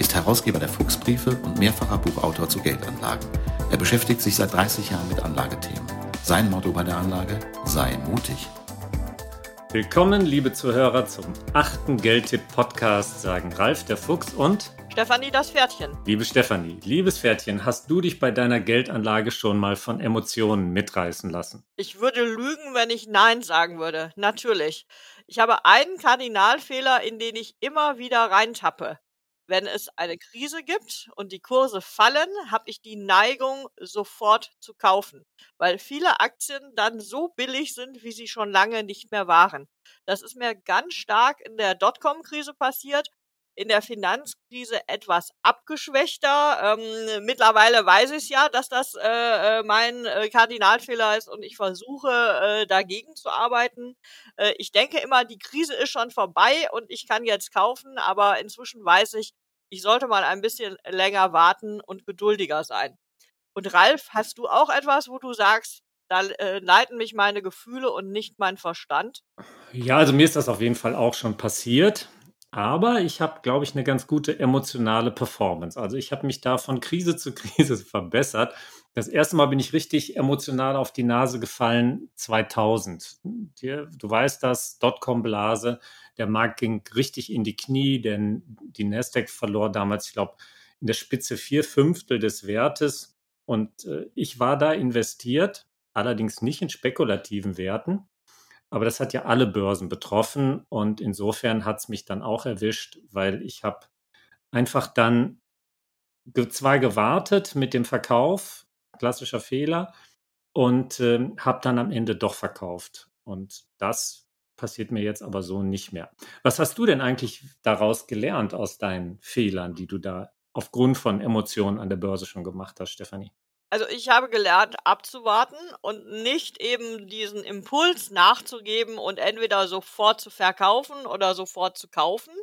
ist Herausgeber der Fuchsbriefe und mehrfacher Buchautor zu Geldanlagen. Er beschäftigt sich seit 30 Jahren mit Anlagethemen. Sein Motto bei der Anlage: Sei mutig. Willkommen, liebe Zuhörer, zum achten Geldtipp-Podcast, sagen Ralf der Fuchs und Stefanie, das Pferdchen. Liebe Stefanie, liebes Pferdchen, hast du dich bei deiner Geldanlage schon mal von Emotionen mitreißen lassen? Ich würde lügen, wenn ich Nein sagen würde. Natürlich. Ich habe einen Kardinalfehler, in den ich immer wieder reintappe. Wenn es eine Krise gibt und die Kurse fallen, habe ich die Neigung, sofort zu kaufen, weil viele Aktien dann so billig sind, wie sie schon lange nicht mehr waren. Das ist mir ganz stark in der Dotcom-Krise passiert in der Finanzkrise etwas abgeschwächter. Ähm, mittlerweile weiß ich ja, dass das äh, äh, mein äh, Kardinalfehler ist und ich versuche äh, dagegen zu arbeiten. Äh, ich denke immer, die Krise ist schon vorbei und ich kann jetzt kaufen, aber inzwischen weiß ich, ich sollte mal ein bisschen länger warten und geduldiger sein. Und Ralf, hast du auch etwas, wo du sagst, da äh, leiten mich meine Gefühle und nicht mein Verstand? Ja, also mir ist das auf jeden Fall auch schon passiert. Aber ich habe, glaube ich, eine ganz gute emotionale Performance. Also ich habe mich da von Krise zu Krise verbessert. Das erste Mal bin ich richtig emotional auf die Nase gefallen 2000. Du weißt das, Dotcom-Blase, der Markt ging richtig in die Knie, denn die Nasdaq verlor damals, ich glaube, in der Spitze vier Fünftel des Wertes. Und äh, ich war da investiert, allerdings nicht in spekulativen Werten, aber das hat ja alle Börsen betroffen und insofern hat es mich dann auch erwischt, weil ich habe einfach dann zwar gewartet mit dem Verkauf, klassischer Fehler, und äh, habe dann am Ende doch verkauft. Und das passiert mir jetzt aber so nicht mehr. Was hast du denn eigentlich daraus gelernt aus deinen Fehlern, die du da aufgrund von Emotionen an der Börse schon gemacht hast, Stefanie? Also ich habe gelernt, abzuwarten und nicht eben diesen Impuls nachzugeben und entweder sofort zu verkaufen oder sofort zu kaufen.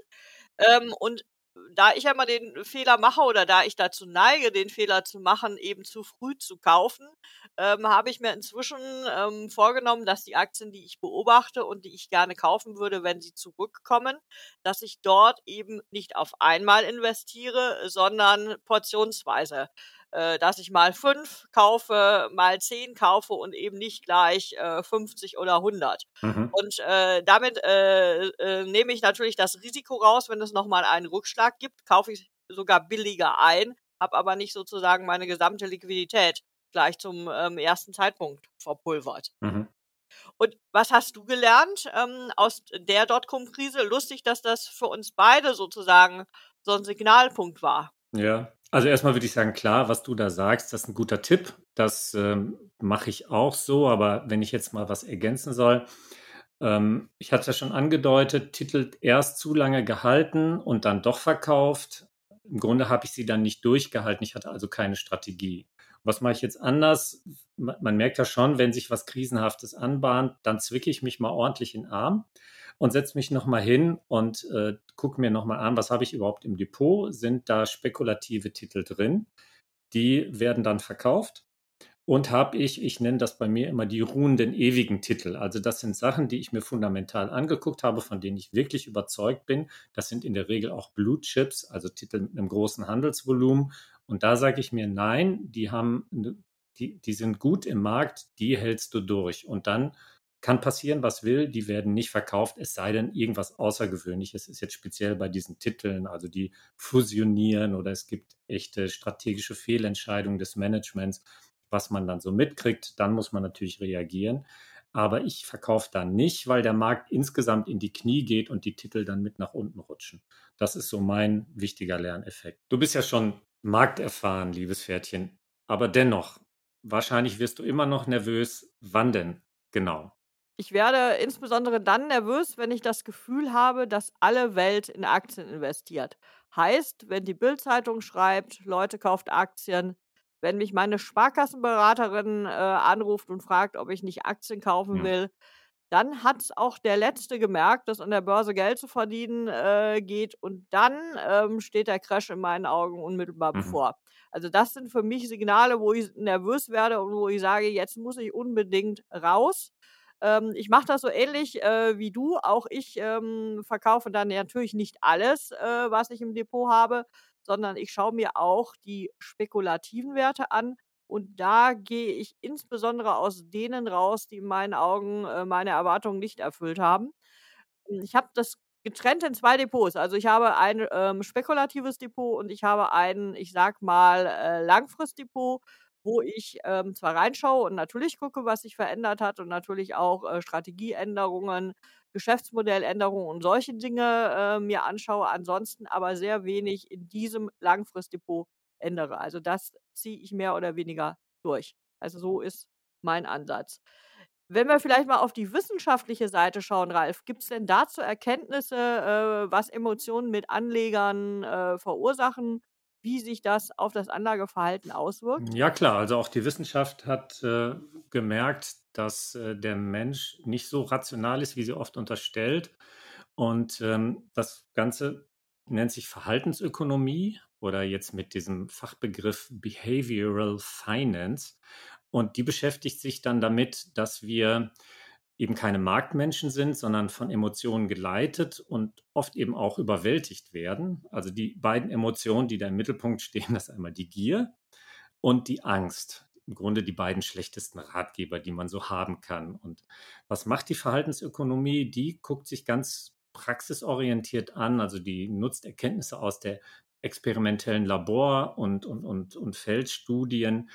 Ähm, und da ich ja immer den Fehler mache oder da ich dazu neige, den Fehler zu machen, eben zu früh zu kaufen, ähm, habe ich mir inzwischen ähm, vorgenommen, dass die Aktien, die ich beobachte und die ich gerne kaufen würde, wenn sie zurückkommen, dass ich dort eben nicht auf einmal investiere, sondern portionsweise äh, dass ich mal fünf kaufe, mal zehn kaufe und eben nicht gleich äh, 50 oder 100. Mhm. Und äh, damit äh, äh, nehme ich natürlich das Risiko raus, wenn es nochmal einen Rückschlag gibt, kaufe ich sogar billiger ein, habe aber nicht sozusagen meine gesamte Liquidität gleich zum ähm, ersten Zeitpunkt verpulvert. Mhm. Und was hast du gelernt ähm, aus der Dotcom-Krise? Lustig, dass das für uns beide sozusagen so ein Signalpunkt war. Ja, also erstmal würde ich sagen, klar, was du da sagst, das ist ein guter Tipp. Das ähm, mache ich auch so, aber wenn ich jetzt mal was ergänzen soll, ähm, ich hatte es ja schon angedeutet, Titel erst zu lange gehalten und dann doch verkauft. Im Grunde habe ich sie dann nicht durchgehalten. Ich hatte also keine Strategie. Was mache ich jetzt anders? Man merkt ja schon, wenn sich was Krisenhaftes anbahnt, dann zwicke ich mich mal ordentlich in den Arm und setze mich nochmal hin und äh, gucke mir nochmal an, was habe ich überhaupt im Depot? Sind da spekulative Titel drin? Die werden dann verkauft. Und habe ich, ich nenne das bei mir immer die ruhenden ewigen Titel. Also das sind Sachen, die ich mir fundamental angeguckt habe, von denen ich wirklich überzeugt bin. Das sind in der Regel auch Blue Chips, also Titel mit einem großen Handelsvolumen. Und da sage ich mir, nein, die haben, die, die sind gut im Markt, die hältst du durch. Und dann kann passieren, was will, die werden nicht verkauft, es sei denn, irgendwas Außergewöhnliches ist jetzt speziell bei diesen Titeln, also die fusionieren oder es gibt echte strategische Fehlentscheidungen des Managements, was man dann so mitkriegt, dann muss man natürlich reagieren. Aber ich verkaufe da nicht, weil der Markt insgesamt in die Knie geht und die Titel dann mit nach unten rutschen. Das ist so mein wichtiger Lerneffekt. Du bist ja schon markterfahren, liebes Pferdchen. Aber dennoch, wahrscheinlich wirst du immer noch nervös. Wann denn genau? Ich werde insbesondere dann nervös, wenn ich das Gefühl habe, dass alle Welt in Aktien investiert. Heißt, wenn die Bildzeitung schreibt, Leute kauft Aktien, wenn mich meine Sparkassenberaterin äh, anruft und fragt, ob ich nicht Aktien kaufen Hm. will, dann hat auch der Letzte gemerkt, dass an der Börse Geld zu verdienen äh, geht und dann ähm, steht der Crash in meinen Augen unmittelbar Mhm. bevor. Also das sind für mich Signale, wo ich nervös werde und wo ich sage, jetzt muss ich unbedingt raus. Ähm, ich mache das so ähnlich äh, wie du. Auch ich ähm, verkaufe dann natürlich nicht alles, äh, was ich im Depot habe, sondern ich schaue mir auch die spekulativen Werte an. Und da gehe ich insbesondere aus denen raus, die in meinen Augen äh, meine Erwartungen nicht erfüllt haben. Hm, ich habe das getrennt in 2 Depots. Also, ich habe ein, ähm, spekulatives Depot und ich habe ein, ich sage mal, äh, Langfristdepot, wo ich, ähm, zwar reinschaue und natürlich gucke, was sich verändert hat und natürlich auch, äh, Strategieänderungen, Geschäftsmodelländerungen und solche Dinge, äh, mir anschaue, ansonsten aber sehr wenig in diesem Langfristdepot ändere. Also, das ziehe ich mehr oder weniger durch. Also, so ist mein Ansatz. Wenn wir vielleicht mal auf die wissenschaftliche Seite schauen, Ralf, gibt's denn dazu Erkenntnisse, äh, was Emotionen mit Anlegern, äh, verursachen, wie sich das auf das Anlageverhalten auswirkt? Ja klar, also auch die Wissenschaft hat äh, gemerkt, dass äh, der Mensch nicht so rational ist, wie sie oft unterstellt. Und ähm, das Ganze nennt sich Verhaltensökonomie oder jetzt mit diesem Fachbegriff Behavioral Finance. Und die beschäftigt sich dann damit, dass wir eben keine Marktmenschen sind, sondern von Emotionen geleitet und oft eben auch überwältigt werden. Also die beiden Emotionen, die da im Mittelpunkt stehen, das ist einmal die Gier und die Angst. Im Grunde die beiden schlechtesten Ratgeber, die man so haben kann. Und was macht die Verhaltensökonomie? Die guckt sich ganz praxisorientiert an, also die nutzt Erkenntnisse aus der experimentellen Labor- und, und, und, und Feldstudien,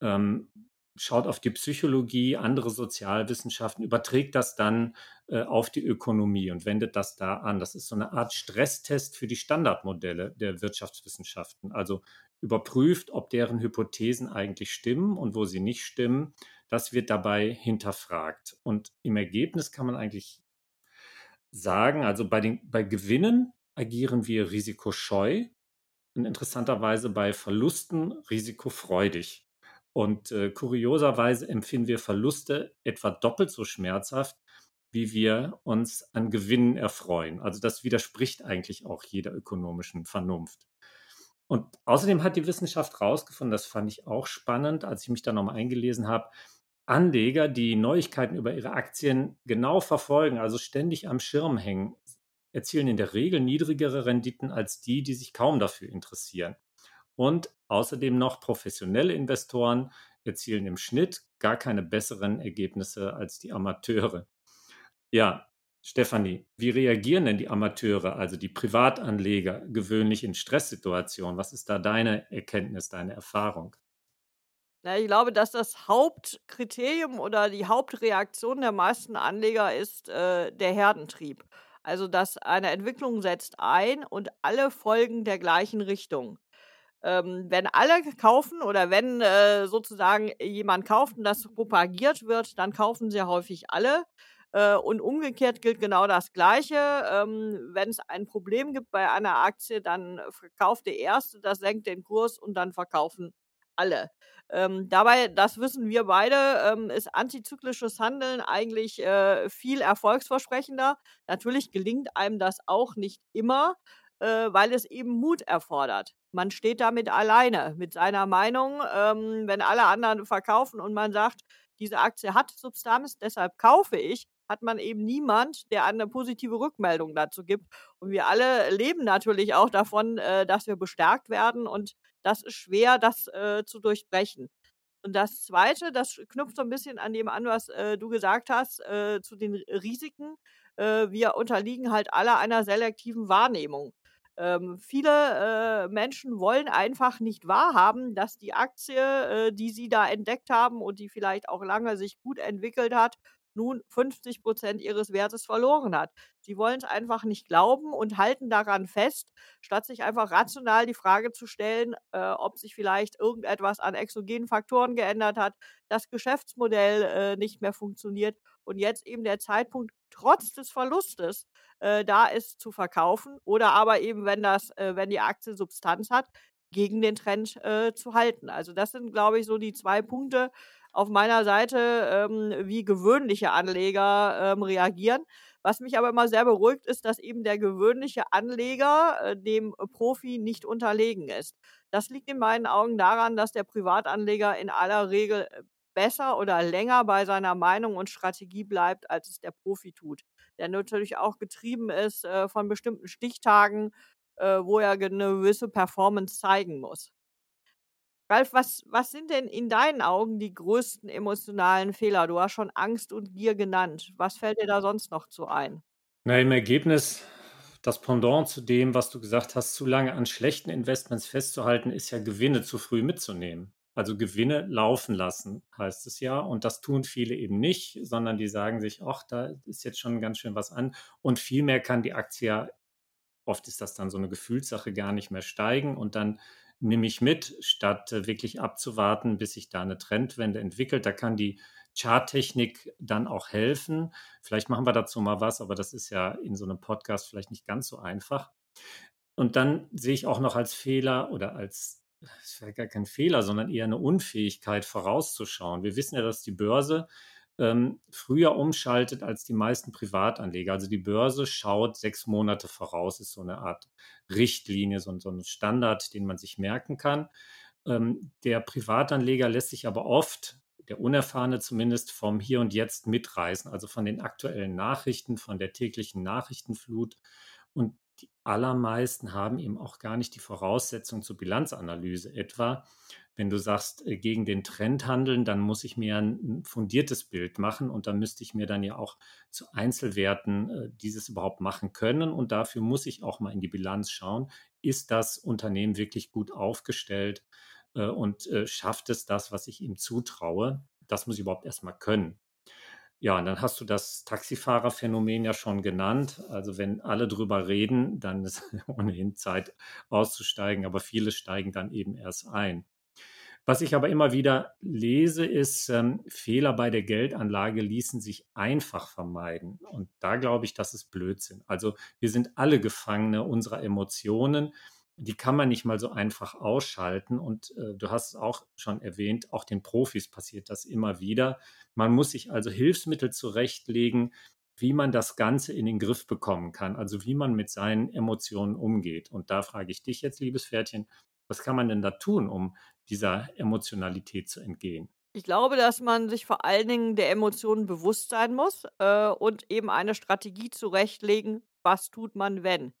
ähm, schaut auf die Psychologie, andere Sozialwissenschaften, überträgt das dann äh, auf die Ökonomie und wendet das da an. Das ist so eine Art Stresstest für die Standardmodelle der Wirtschaftswissenschaften. Also überprüft, ob deren Hypothesen eigentlich stimmen und wo sie nicht stimmen. Das wird dabei hinterfragt. Und im Ergebnis kann man eigentlich sagen, also bei, den, bei Gewinnen agieren wir risikoscheu und interessanterweise bei Verlusten risikofreudig. Und äh, kurioserweise empfinden wir Verluste etwa doppelt so schmerzhaft, wie wir uns an Gewinnen erfreuen. Also das widerspricht eigentlich auch jeder ökonomischen Vernunft. Und außerdem hat die Wissenschaft herausgefunden, das fand ich auch spannend, als ich mich da nochmal eingelesen habe, Anleger, die Neuigkeiten über ihre Aktien genau verfolgen, also ständig am Schirm hängen, erzielen in der Regel niedrigere Renditen als die, die sich kaum dafür interessieren. Und außerdem noch professionelle Investoren erzielen im Schnitt gar keine besseren Ergebnisse als die Amateure. Ja, Stefanie, wie reagieren denn die Amateure, also die Privatanleger, gewöhnlich in Stresssituationen? Was ist da deine Erkenntnis, deine Erfahrung? Na, ich glaube, dass das Hauptkriterium oder die Hauptreaktion der meisten Anleger ist äh, der Herdentrieb. Also, dass eine Entwicklung setzt ein und alle folgen der gleichen Richtung. Ähm, wenn alle kaufen oder wenn äh, sozusagen jemand kauft und das propagiert wird, dann kaufen sehr häufig alle. Äh, und umgekehrt gilt genau das Gleiche. Ähm, wenn es ein Problem gibt bei einer Aktie, dann verkauft der Erste, das senkt den Kurs und dann verkaufen alle. Ähm, dabei, das wissen wir beide, ähm, ist antizyklisches Handeln eigentlich äh, viel erfolgsversprechender. Natürlich gelingt einem das auch nicht immer, äh, weil es eben Mut erfordert. Man steht damit alleine mit seiner Meinung. Ähm, wenn alle anderen verkaufen und man sagt, diese Aktie hat Substanz, deshalb kaufe ich, hat man eben niemand, der eine positive Rückmeldung dazu gibt. Und wir alle leben natürlich auch davon, äh, dass wir bestärkt werden und das ist schwer, das äh, zu durchbrechen. Und das Zweite, das knüpft so ein bisschen an dem an, was äh, du gesagt hast, zu den Risiken. Wir unterliegen halt alle einer selektiven Wahrnehmung. Ähm, viele äh, Menschen wollen einfach nicht wahrhaben, dass die Aktie, äh, die sie da entdeckt haben und die vielleicht auch lange sich gut entwickelt hat, nun 50 Prozent ihres Wertes verloren hat. Sie wollen es einfach nicht glauben und halten daran fest, statt sich einfach rational die Frage zu stellen, äh, ob sich vielleicht irgendetwas an exogenen Faktoren geändert hat, das Geschäftsmodell äh, nicht mehr funktioniert und jetzt eben der Zeitpunkt trotz des Verlustes äh, da ist zu verkaufen oder aber eben, wenn das, äh, wenn die Aktie Substanz hat, gegen den Trend äh, zu halten. Also das sind, glaube ich, so die zwei Punkte auf meiner Seite, ähm, wie gewöhnliche Anleger ähm, reagieren. Was mich aber immer sehr beruhigt, ist, dass eben der gewöhnliche Anleger äh, dem Profi nicht unterlegen ist. Das liegt in meinen Augen daran, dass der Privatanleger in aller Regel äh, besser oder länger bei seiner Meinung und Strategie bleibt, als es der Profi tut. Der natürlich auch getrieben ist äh, von bestimmten Stichtagen, äh, wo er eine gewisse Performance zeigen muss. Ralf, was, was sind denn in deinen Augen die größten emotionalen Fehler? Du hast schon Angst und Gier genannt. Was fällt dir da sonst noch zu ein? Na, im Ergebnis, das Pendant zu dem, was du gesagt hast, zu lange an schlechten Investments festzuhalten, ist ja Gewinne zu früh mitzunehmen. Also Gewinne laufen lassen, heißt es ja. Und das tun viele eben nicht, sondern die sagen sich, ach, da ist jetzt schon ganz schön was an. Und vielmehr kann die Aktie, oft ist das dann so eine Gefühlssache, gar nicht mehr steigen. Und dann nehme ich mit, statt äh, wirklich abzuwarten, bis sich da eine Trendwende entwickelt. Da kann die Charttechnik dann auch helfen. Vielleicht machen wir dazu mal was, aber das ist ja in so einem Podcast vielleicht nicht ganz so einfach. Und dann sehe ich auch noch als Fehler oder als, es wäre gar kein Fehler, sondern eher eine Unfähigkeit vorauszuschauen. Wir wissen ja, dass die Börse ähm, früher umschaltet als die meisten Privatanleger. Also die Börse schaut sechs Monate voraus, ist so eine Art Richtlinie, so, so ein Standard, den man sich merken kann. Ähm, der Privatanleger lässt sich aber oft, der Unerfahrene zumindest, vom Hier und Jetzt mitreißen, also von den aktuellen Nachrichten, von der täglichen Nachrichtenflut. Und die allermeisten haben eben auch gar nicht die Voraussetzung zur Bilanzanalyse etwa wenn du sagst, äh, gegen den Trend handeln, dann muss ich mir ein fundiertes Bild machen und dann müsste ich mir dann ja auch zu Einzelwerten äh, dieses überhaupt machen können und dafür muss ich auch mal in die Bilanz schauen, ist das Unternehmen wirklich gut aufgestellt äh, und schafft es das, was ich ihm zutraue? Das muss ich überhaupt erstmal können. Ja, und dann hast du das Taxifahrerphänomen ja schon genannt. Also wenn alle drüber reden, dann ist ohnehin Zeit auszusteigen, aber viele steigen dann eben erst ein. Was ich aber immer wieder lese, ist, ähm, Fehler bei der Geldanlage ließen sich einfach vermeiden. Und da glaube ich, das ist Blödsinn. Also wir sind alle Gefangene unserer Emotionen. Die kann man nicht mal so einfach ausschalten. Und äh, du hast es auch schon erwähnt, auch den Profis passiert das immer wieder. Man muss sich also Hilfsmittel zurechtlegen, wie man das Ganze in den Griff bekommen kann, also wie man mit seinen Emotionen umgeht. Und da frage ich dich jetzt, liebes Pferdchen, was kann man denn da tun, um dieser Emotionalität zu entgehen? Ich glaube, dass man sich vor allen Dingen der Emotionen bewusst sein muss äh, und eben eine Strategie zurechtlegen, was tut man, wenn.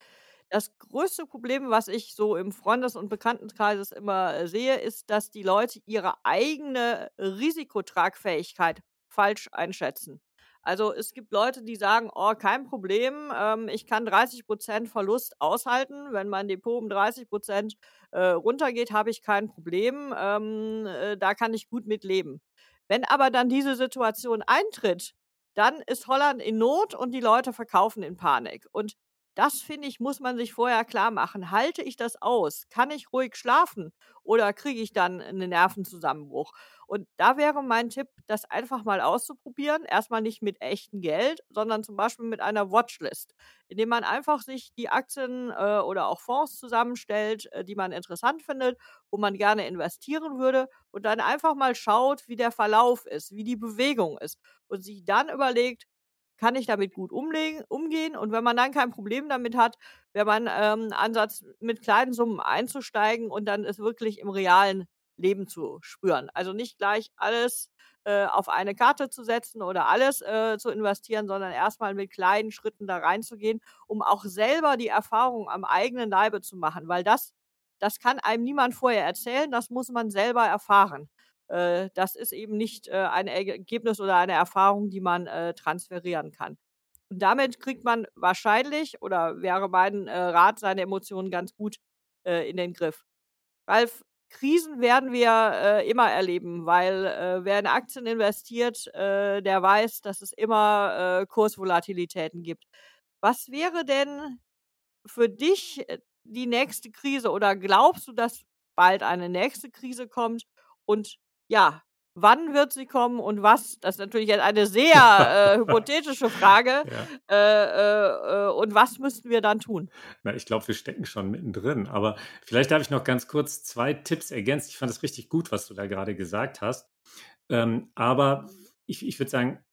Das größte Problem, was ich so im Freundes- und Bekanntenkreis immer äh, sehe, ist, dass die Leute ihre eigene Risikotragfähigkeit falsch einschätzen. Also es gibt Leute, die sagen, oh, kein Problem, ähm, ich kann 30 Prozent Verlust aushalten. Wenn mein Depot um 30 Prozent äh, runtergeht, habe ich kein Problem. Ähm, äh, da kann ich gut mit leben. Wenn aber dann diese Situation eintritt, dann ist Holland in Not und die Leute verkaufen in Panik. Und das finde ich, muss man sich vorher klar machen. Halte ich das aus? Kann ich ruhig schlafen? Oder kriege ich dann einen Nervenzusammenbruch? Und da wäre mein Tipp, das einfach mal auszuprobieren. Erstmal nicht mit echtem Geld, sondern zum Beispiel mit einer Watchlist, indem man einfach sich die Aktien äh, oder auch Fonds zusammenstellt, äh, die man interessant findet, wo man gerne investieren würde und dann einfach mal schaut, wie der Verlauf ist, wie die Bewegung ist und sich dann überlegt, kann ich damit gut umlegen, umgehen. Und wenn man dann kein Problem damit hat, wäre mein ähm, Ansatz, mit kleinen Summen einzusteigen und dann es wirklich im realen Leben zu spüren. Also nicht gleich alles äh, auf eine Karte zu setzen oder alles äh, zu investieren, sondern erstmal mit kleinen Schritten da reinzugehen, um auch selber die Erfahrung am eigenen Leibe zu machen, weil das, das kann einem niemand vorher erzählen, das muss man selber erfahren. Äh, das ist eben nicht äh, ein Ergebnis oder eine Erfahrung, die man äh, transferieren kann. Und damit kriegt man wahrscheinlich oder wäre mein Rat seine Emotionen ganz gut in den Griff. Ralf, Krisen werden wir äh, immer erleben, weil äh, wer in Aktien investiert, äh, der weiß, dass es immer äh, Kursvolatilitäten gibt. Was wäre denn für dich äh, die nächste Krise oder glaubst du, dass bald eine nächste Krise kommt? Und ja, wann wird sie kommen und was? Das ist natürlich jetzt eine sehr äh, hypothetische Frage. Ja. Äh, äh, und was müssten wir dann tun? Na, ich glaube, wir stecken schon mittendrin. Aber vielleicht darf ich noch ganz kurz zwei Tipps ergänzen. Ich fand es richtig gut, was du da gerade gesagt hast. Ähm, aber ich, ich würde sagen, äh,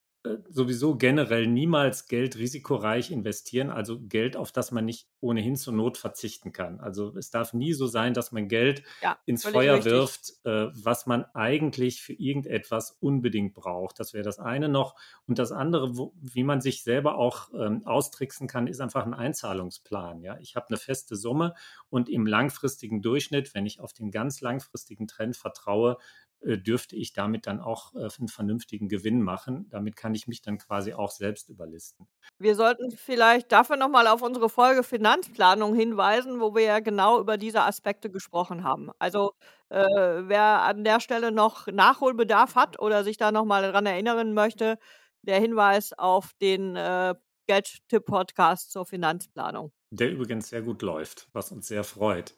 sowieso generell niemals Geld risikoreich investieren, also Geld, auf das man nicht ohnehin zur Not verzichten kann. Also es darf nie so sein, dass man Geld ja, ins Feuer richtig. wirft, äh, was man eigentlich für irgendetwas unbedingt braucht. Das wäre das eine noch. Und das andere, wo, wie man sich selber auch ähm, austricksen kann, ist einfach ein Einzahlungsplan. Ja? Ich habe eine feste Summe und im langfristigen Durchschnitt, wenn ich auf den ganz langfristigen Trend vertraue, dürfte ich damit dann auch äh, einen vernünftigen Gewinn machen. Damit kann ich mich dann quasi auch selbst überlisten. Wir sollten vielleicht dafür nochmal auf unsere Folge Finanzplanung hinweisen, wo wir ja genau über diese Aspekte gesprochen haben. Also äh, wer an der Stelle noch Nachholbedarf hat oder sich da nochmal daran erinnern möchte, der Hinweis auf den äh, Geldtipp-Podcast zur Finanzplanung der übrigens sehr gut läuft, was uns sehr freut.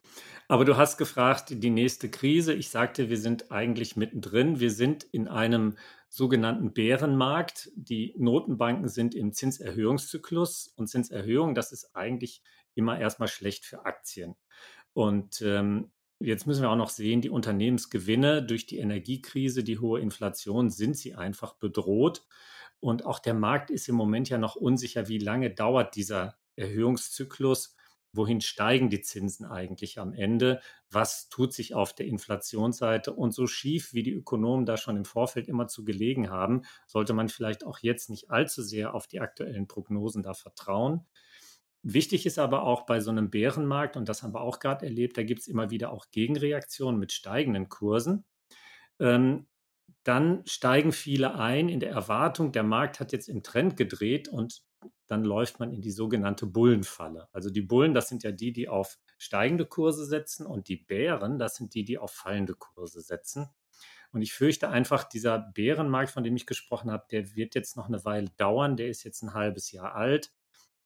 Aber du hast gefragt, die nächste Krise. Ich sagte, wir sind eigentlich mittendrin. Wir sind in einem sogenannten Bärenmarkt. Die Notenbanken sind im Zinserhöhungszyklus und Zinserhöhung, das ist eigentlich immer erstmal schlecht für Aktien. Und ähm, Jetzt müssen wir auch noch sehen, die Unternehmensgewinne durch die Energiekrise, die hohe Inflation, sind sie einfach bedroht. Und auch der Markt ist im Moment ja noch unsicher, wie lange dauert dieser Erhöhungszyklus. Wohin steigen die Zinsen eigentlich am Ende? Was tut sich auf der Inflationsseite? Und so schief, wie die Ökonomen da schon im Vorfeld immer zu gelegen haben, sollte man vielleicht auch jetzt nicht allzu sehr auf die aktuellen Prognosen da vertrauen. Wichtig ist aber auch bei so einem Bärenmarkt, und das haben wir auch gerade erlebt, da gibt es immer wieder auch Gegenreaktionen mit steigenden Kursen. Ähm, dann steigen viele ein in der Erwartung, der Markt hat jetzt im Trend gedreht und dann läuft man in die sogenannte Bullenfalle. Also die Bullen, das sind ja die, die auf steigende Kurse setzen und die Bären, das sind die, die auf fallende Kurse setzen. Und ich fürchte einfach, dieser Bärenmarkt, von dem ich gesprochen habe, der wird jetzt noch eine Weile dauern. Der ist jetzt ein halbes Jahr alt,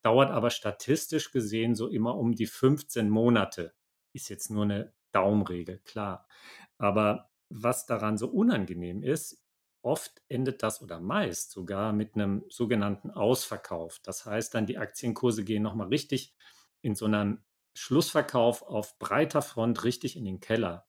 dauert aber statistisch gesehen so immer um die 15 Monate. Ist jetzt nur eine Daumenregel, klar. Aber was daran so unangenehm ist, Oft endet das oder meist sogar mit einem sogenannten Ausverkauf. Das heißt dann, die Aktienkurse gehen nochmal richtig in so einem Schlussverkauf auf breiter Front richtig in den Keller.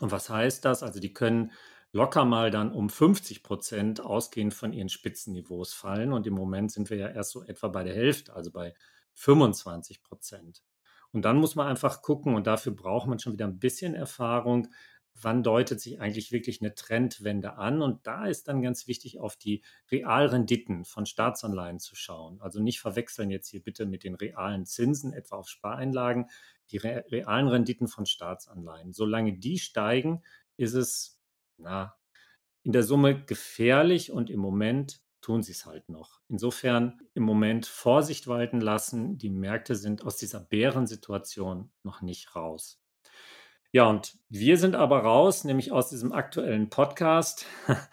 Und was heißt das? Also die können locker mal dann um 50 Prozent ausgehend von ihren Spitzenniveaus fallen. Und im Moment sind wir ja erst so etwa bei der Hälfte, also bei 25 Prozent. Und dann muss man einfach gucken, und dafür braucht man schon wieder ein bisschen Erfahrung, wann deutet sich eigentlich wirklich eine Trendwende an? Und da ist dann ganz wichtig, auf die Realrenditen von Staatsanleihen zu schauen. Also nicht verwechseln jetzt hier bitte mit den realen Zinsen, etwa auf Spareinlagen, die realen Renditen von Staatsanleihen. Solange die steigen, ist es na, in der Summe gefährlich und im Moment tun sie es halt noch. Insofern im Moment Vorsicht walten lassen. Die Märkte sind aus dieser Bärensituation noch nicht raus. Ja, und wir sind aber raus, nämlich aus diesem aktuellen Podcast.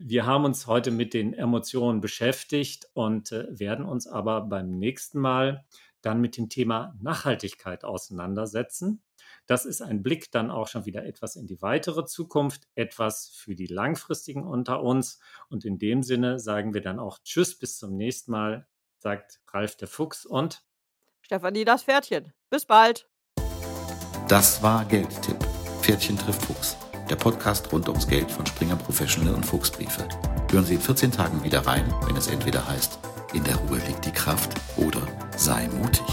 Wir haben uns heute mit den Emotionen beschäftigt und äh, werden uns aber beim nächsten Mal dann mit dem Thema Nachhaltigkeit auseinandersetzen. Das ist ein Blick dann auch schon wieder etwas in die weitere Zukunft, etwas für die langfristigen unter uns. Und in dem Sinne sagen wir dann auch Tschüss, bis zum nächsten Mal, sagt Ralf der Fuchs und Stefanie das Pferdchen. Bis bald. Das war Geldtipp. Pferdchen trifft Fuchs. Der Podcast rund ums Geld von Springer Professional und Fuchsbriefe. Hören Sie in 14 Tagen wieder rein, wenn es entweder heißt, in der Ruhe liegt die Kraft oder sei mutig.